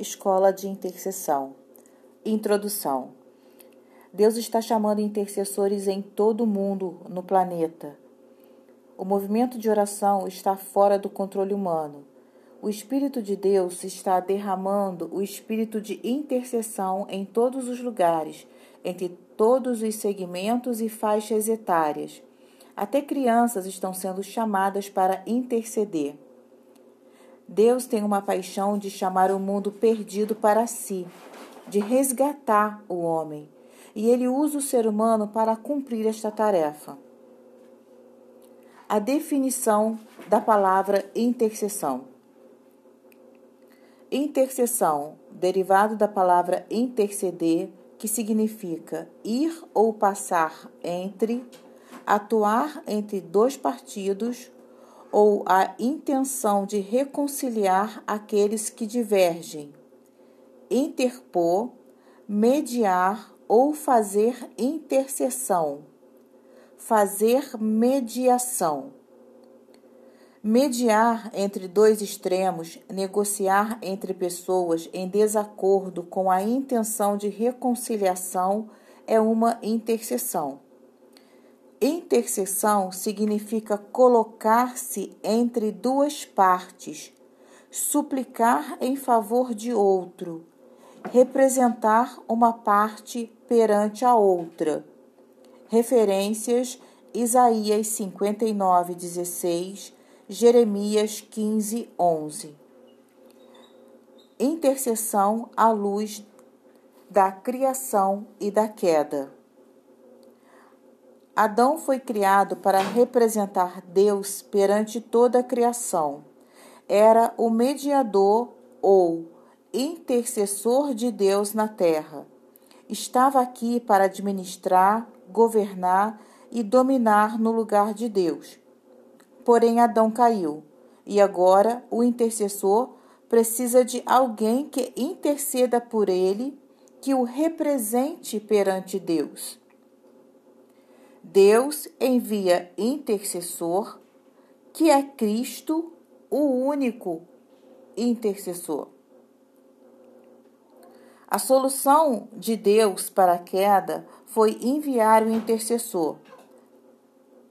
Escola de Intercessão. Introdução. Deus está chamando intercessores em todo o mundo, no planeta. O movimento de oração está fora do controle humano. O Espírito de Deus está derramando o espírito de intercessão em todos os lugares, entre todos os segmentos e faixas etárias. Até crianças estão sendo chamadas para interceder. Deus tem uma paixão de chamar o mundo perdido para si, de resgatar o homem, e ele usa o ser humano para cumprir esta tarefa. A definição da palavra intercessão. Intercessão, derivado da palavra interceder, que significa ir ou passar entre, atuar entre dois partidos ou a intenção de reconciliar aqueles que divergem, interpor, mediar ou fazer intercessão, fazer mediação. Mediar entre dois extremos, negociar entre pessoas em desacordo com a intenção de reconciliação é uma intercessão. Intercessão significa colocar-se entre duas partes, suplicar em favor de outro, representar uma parte perante a outra. Referências: Isaías 59, 16 Jeremias 15, 11. Intercessão à luz da criação e da queda. Adão foi criado para representar Deus perante toda a criação. Era o mediador ou intercessor de Deus na terra. Estava aqui para administrar, governar e dominar no lugar de Deus. Porém, Adão caiu, e agora o intercessor precisa de alguém que interceda por ele, que o represente perante Deus. Deus envia intercessor, que é Cristo, o único intercessor. A solução de Deus para a queda foi enviar o intercessor,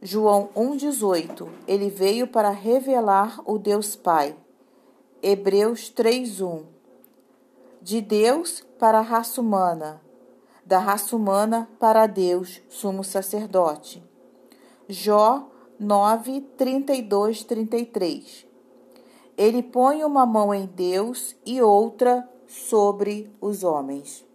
João 1,18 Ele veio para revelar o Deus Pai. Hebreus 3,1 De Deus para a raça humana, da raça humana para Deus, sumo sacerdote. Jó 9, 32, 33 Ele põe uma mão em Deus e outra sobre os homens.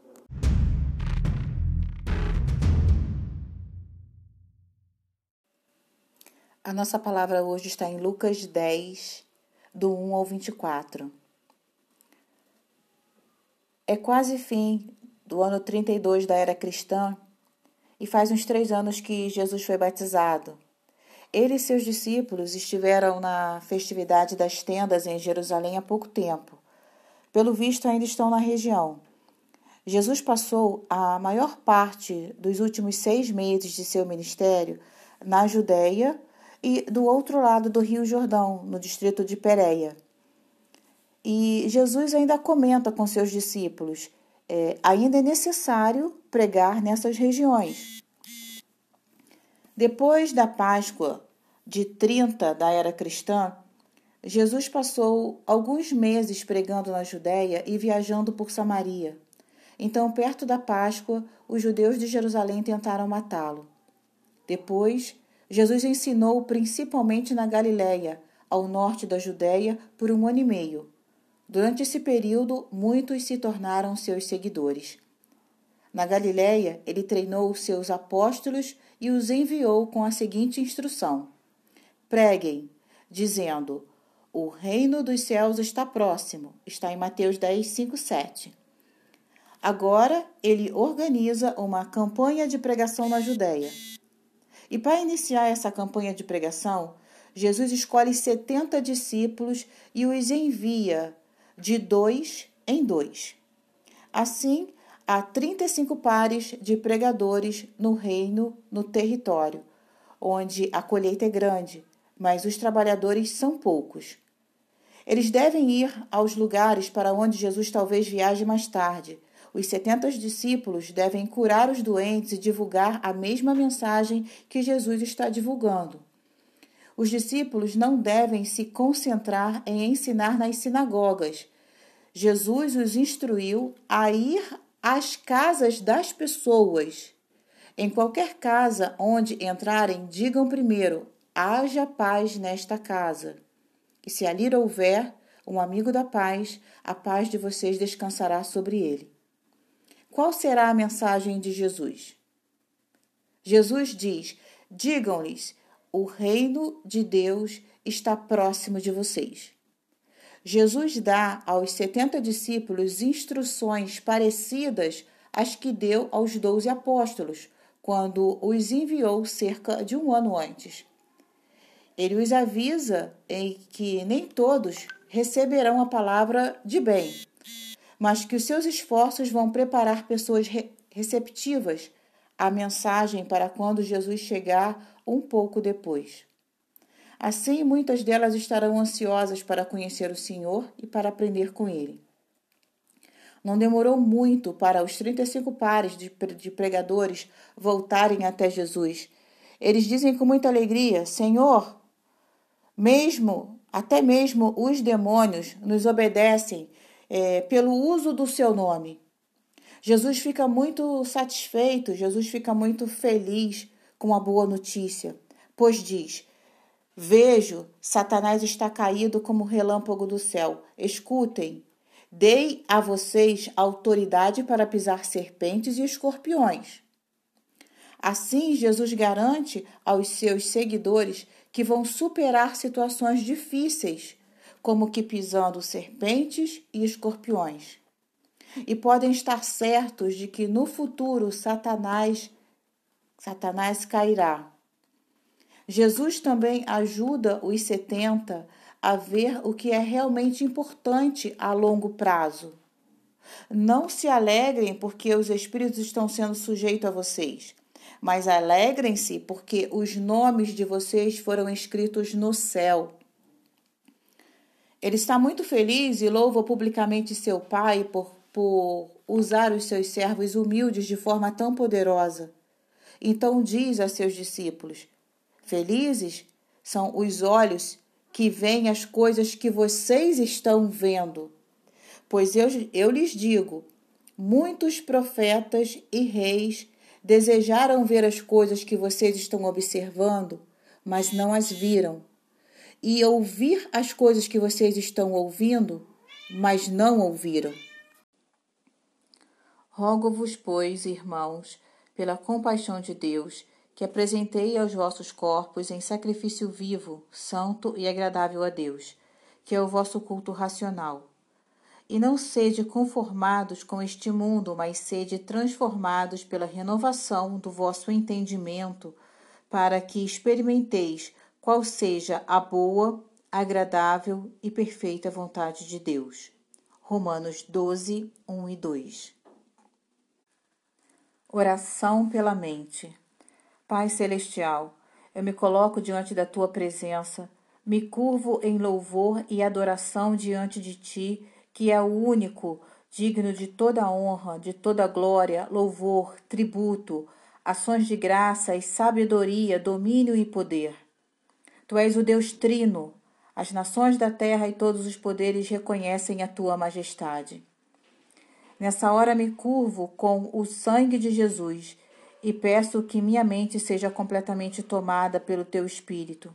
A nossa palavra hoje está em Lucas 10, do 1 ao 24. É quase fim do ano 32 da era cristã e faz uns três anos que Jesus foi batizado. Ele e seus discípulos estiveram na festividade das tendas em Jerusalém há pouco tempo. Pelo visto, ainda estão na região. Jesus passou a maior parte dos últimos seis meses de seu ministério na Judéia e do outro lado do Rio Jordão, no distrito de Pérea. E Jesus ainda comenta com seus discípulos: é, ainda é necessário pregar nessas regiões. Depois da Páscoa de 30 da era cristã, Jesus passou alguns meses pregando na Judéia e viajando por Samaria. Então, perto da Páscoa, os judeus de Jerusalém tentaram matá-lo. Depois, Jesus ensinou principalmente na Galiléia, ao norte da Judéia, por um ano e meio. Durante esse período, muitos se tornaram seus seguidores. Na Galiléia, ele treinou seus apóstolos e os enviou com a seguinte instrução: Preguem, dizendo: O reino dos céus está próximo. Está em Mateus 10, 5, 7. Agora, ele organiza uma campanha de pregação na Judéia. E para iniciar essa campanha de pregação, Jesus escolhe 70 discípulos e os envia de dois em dois. Assim, há 35 pares de pregadores no reino, no território, onde a colheita é grande, mas os trabalhadores são poucos. Eles devem ir aos lugares para onde Jesus talvez viaje mais tarde. Os setenta discípulos devem curar os doentes e divulgar a mesma mensagem que Jesus está divulgando. Os discípulos não devem se concentrar em ensinar nas sinagogas. Jesus os instruiu a ir às casas das pessoas. Em qualquer casa onde entrarem, digam primeiro: haja paz nesta casa. E se ali houver um amigo da paz, a paz de vocês descansará sobre ele. Qual será a mensagem de Jesus? Jesus diz: digam-lhes, o reino de Deus está próximo de vocês. Jesus dá aos setenta discípulos instruções parecidas às que deu aos doze apóstolos, quando os enviou cerca de um ano antes. Ele os avisa em que nem todos receberão a palavra de bem, mas que os seus esforços vão preparar pessoas receptivas à mensagem para quando Jesus chegar um pouco depois. Assim, muitas delas estarão ansiosas para conhecer o Senhor e para aprender com ele. Não demorou muito para os 35 pares de pregadores voltarem até Jesus. Eles dizem com muita alegria: Senhor, mesmo, até mesmo os demônios nos obedecem é, pelo uso do seu nome. Jesus fica muito satisfeito, Jesus fica muito feliz com a boa notícia, pois diz: Vejo, Satanás está caído como relâmpago do céu. Escutem, Dei a vocês autoridade para pisar serpentes e escorpiões. Assim, Jesus garante aos seus seguidores que vão superar situações difíceis, como que pisando serpentes e escorpiões. E podem estar certos de que no futuro Satanás Satanás cairá. Jesus também ajuda os setenta a ver o que é realmente importante a longo prazo. Não se alegrem porque os espíritos estão sendo sujeitos a vocês, mas alegrem-se porque os nomes de vocês foram escritos no céu. Ele está muito feliz e louva publicamente seu Pai por, por usar os seus servos humildes de forma tão poderosa. Então diz a seus discípulos: Felizes são os olhos que veem as coisas que vocês estão vendo. Pois eu, eu lhes digo: muitos profetas e reis desejaram ver as coisas que vocês estão observando, mas não as viram, e ouvir as coisas que vocês estão ouvindo, mas não ouviram. Rogo-vos, pois, irmãos, pela compaixão de Deus, que apresentei aos vossos corpos em sacrifício vivo, santo e agradável a Deus, que é o vosso culto racional. E não sede conformados com este mundo, mas sede transformados pela renovação do vosso entendimento, para que experimenteis qual seja a boa, agradável e perfeita vontade de Deus. Romanos 12, 1 e 2. Oração pela mente. Pai Celestial, eu me coloco diante da tua presença, me curvo em louvor e adoração diante de ti, que é o único, digno de toda honra, de toda glória, louvor, tributo, ações de graça e sabedoria, domínio e poder. Tu és o Deus Trino, as nações da terra e todos os poderes reconhecem a tua majestade. Nessa hora me curvo com o sangue de Jesus e peço que minha mente seja completamente tomada pelo teu espírito.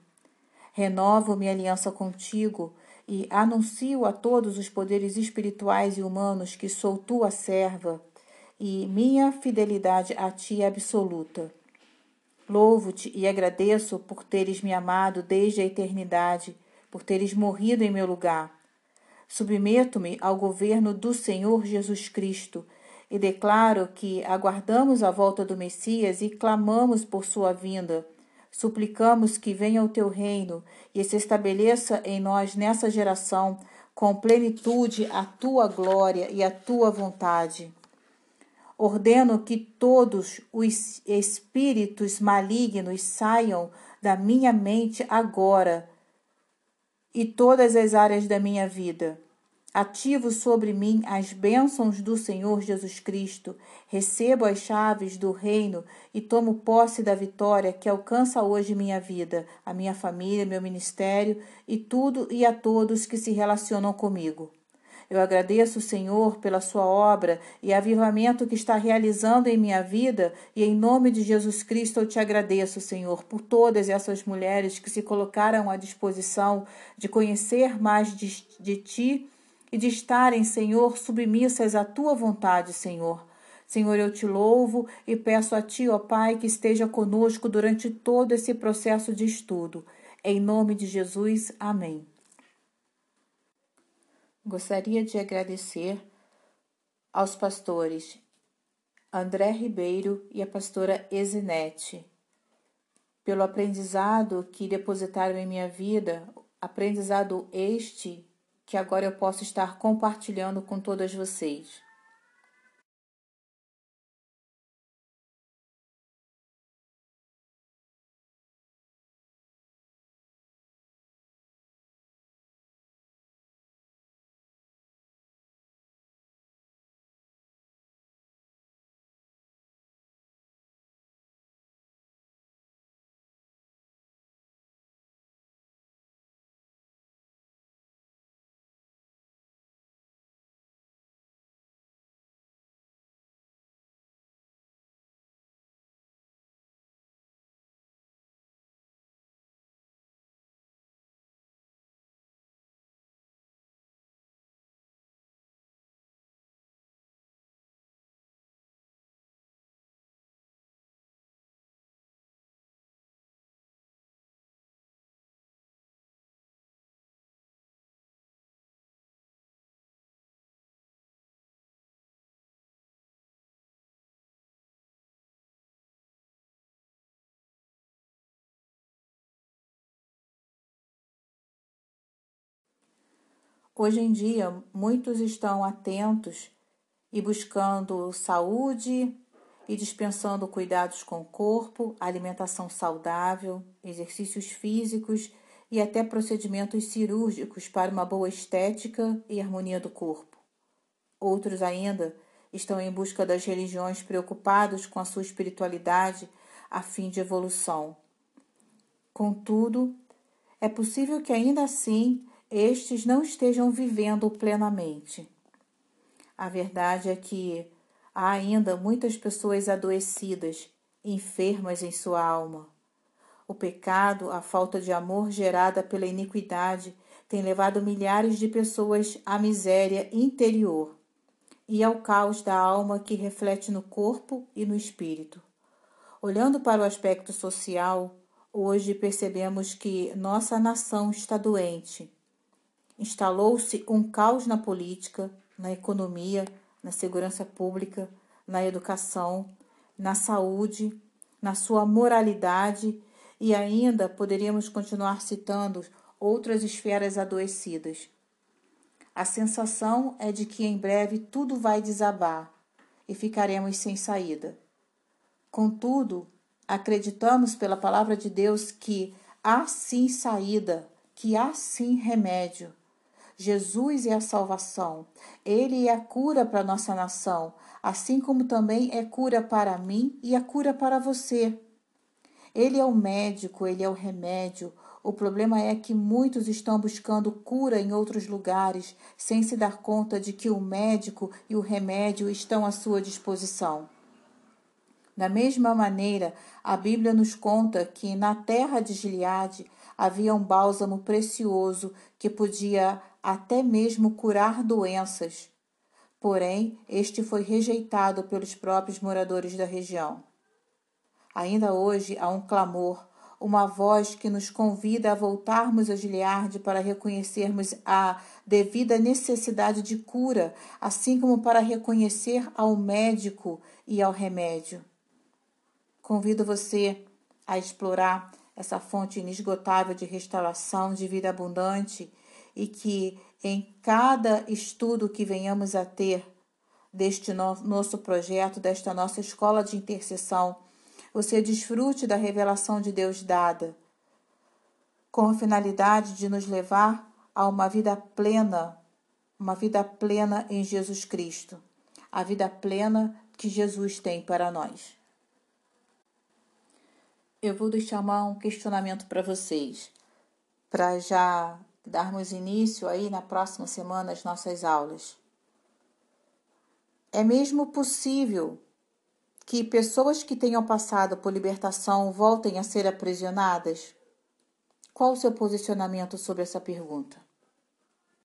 Renovo minha aliança contigo e anuncio a todos os poderes espirituais e humanos que sou tua serva e minha fidelidade a ti é absoluta. Louvo-te e agradeço por teres me amado desde a eternidade, por teres morrido em meu lugar. Submeto-me ao governo do Senhor Jesus Cristo e declaro que aguardamos a volta do Messias e clamamos por sua vinda. Suplicamos que venha o teu reino e se estabeleça em nós nessa geração com plenitude a tua glória e a tua vontade. Ordeno que todos os espíritos malignos saiam da minha mente agora, e todas as áreas da minha vida. Ativo sobre mim as bênçãos do Senhor Jesus Cristo, recebo as chaves do reino e tomo posse da vitória que alcança hoje minha vida, a minha família, meu ministério e tudo e a todos que se relacionam comigo. Eu agradeço, Senhor, pela sua obra e avivamento que está realizando em minha vida, e em nome de Jesus Cristo eu te agradeço, Senhor, por todas essas mulheres que se colocaram à disposição de conhecer mais de, de ti e de estarem, Senhor, submissas à tua vontade, Senhor. Senhor, eu te louvo e peço a ti, ó Pai, que esteja conosco durante todo esse processo de estudo. Em nome de Jesus, amém. Gostaria de agradecer aos pastores André Ribeiro e a pastora Ezinete pelo aprendizado que depositaram em minha vida, aprendizado este que agora eu posso estar compartilhando com todas vocês. Hoje em dia, muitos estão atentos e buscando saúde e dispensando cuidados com o corpo, alimentação saudável, exercícios físicos e até procedimentos cirúrgicos para uma boa estética e harmonia do corpo. Outros ainda estão em busca das religiões preocupados com a sua espiritualidade a fim de evolução. Contudo, é possível que ainda assim estes não estejam vivendo plenamente. A verdade é que há ainda muitas pessoas adoecidas, enfermas em sua alma. O pecado, a falta de amor gerada pela iniquidade, tem levado milhares de pessoas à miséria interior e ao caos da alma que reflete no corpo e no espírito. Olhando para o aspecto social, hoje percebemos que nossa nação está doente instalou-se um caos na política, na economia, na segurança pública, na educação, na saúde, na sua moralidade e ainda poderíamos continuar citando outras esferas adoecidas. A sensação é de que em breve tudo vai desabar e ficaremos sem saída. Contudo, acreditamos pela palavra de Deus que há sim saída, que há sim remédio, Jesus é a salvação. Ele é a cura para a nossa nação, assim como também é cura para mim e a cura para você. Ele é o médico, ele é o remédio. O problema é que muitos estão buscando cura em outros lugares, sem se dar conta de que o médico e o remédio estão à sua disposição. Da mesma maneira, a Bíblia nos conta que na terra de Gileade havia um bálsamo precioso que podia até mesmo curar doenças. Porém, este foi rejeitado pelos próprios moradores da região. Ainda hoje há um clamor, uma voz que nos convida a voltarmos a Gileade para reconhecermos a devida necessidade de cura, assim como para reconhecer ao médico e ao remédio. Convido você a explorar essa fonte inesgotável de restauração, de vida abundante e que em cada estudo que venhamos a ter deste no nosso projeto, desta nossa escola de intercessão, você desfrute da revelação de Deus dada com a finalidade de nos levar a uma vida plena, uma vida plena em Jesus Cristo, a vida plena que Jesus tem para nós. Eu vou deixar um questionamento para vocês, para já darmos início aí na próxima semana às nossas aulas. É mesmo possível que pessoas que tenham passado por libertação voltem a ser aprisionadas? Qual o seu posicionamento sobre essa pergunta?